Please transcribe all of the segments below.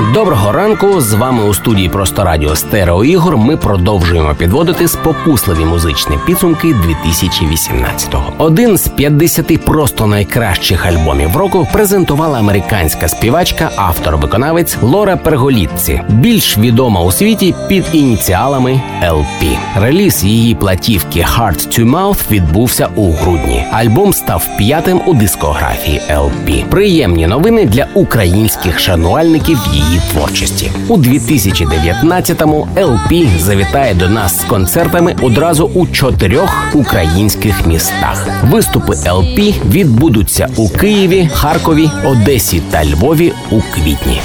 Доброго ранку! З вами у студії Просто Радіо Стерео Ігор. Ми продовжуємо підводити спокусливі музичні підсумки 2018-го. Один з 50 просто найкращих альбомів року презентувала американська співачка, автор-виконавець Лора Перголітці, більш відома у світі під ініціалами LP. Реліз її платівки Heart to Mouth відбувся у грудні. Альбом став п'ятим у дискографії LP. Приємні новини для українських шанувальників її творчості. У 2019-му LP завітає до нас з концертами одразу у чотирьох українських містах. Виступи LP відбудуться у Києві, Харкові, Одесі та Львові у квітні.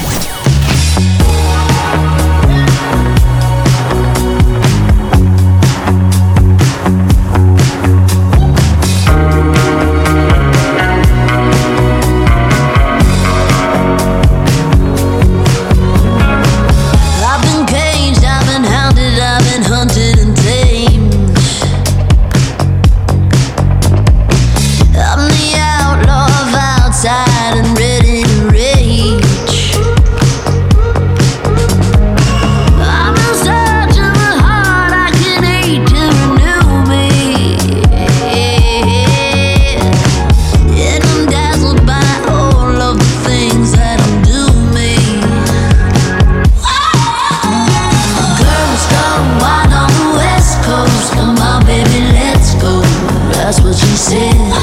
What she said.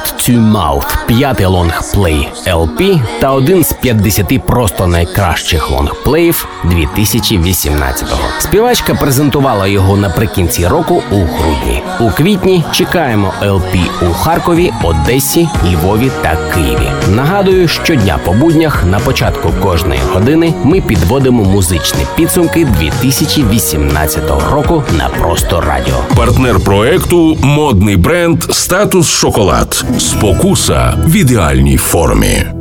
Hand to Mouth – п'ятий лонгплей LP та один з 50 просто найкращих лонгплеїв 2018-го. Співачка презентувала його наприкінці року у грудні. У квітні чекаємо LP у Харкові, Одесі, Львові та Києві. Нагадую, щодня по буднях на початку кожної години ми підводимо музичні підсумки 2018 року на просто радіо. Партнер проекту модний бренд Статус Шоколад. Спокуса в ідеальній формі.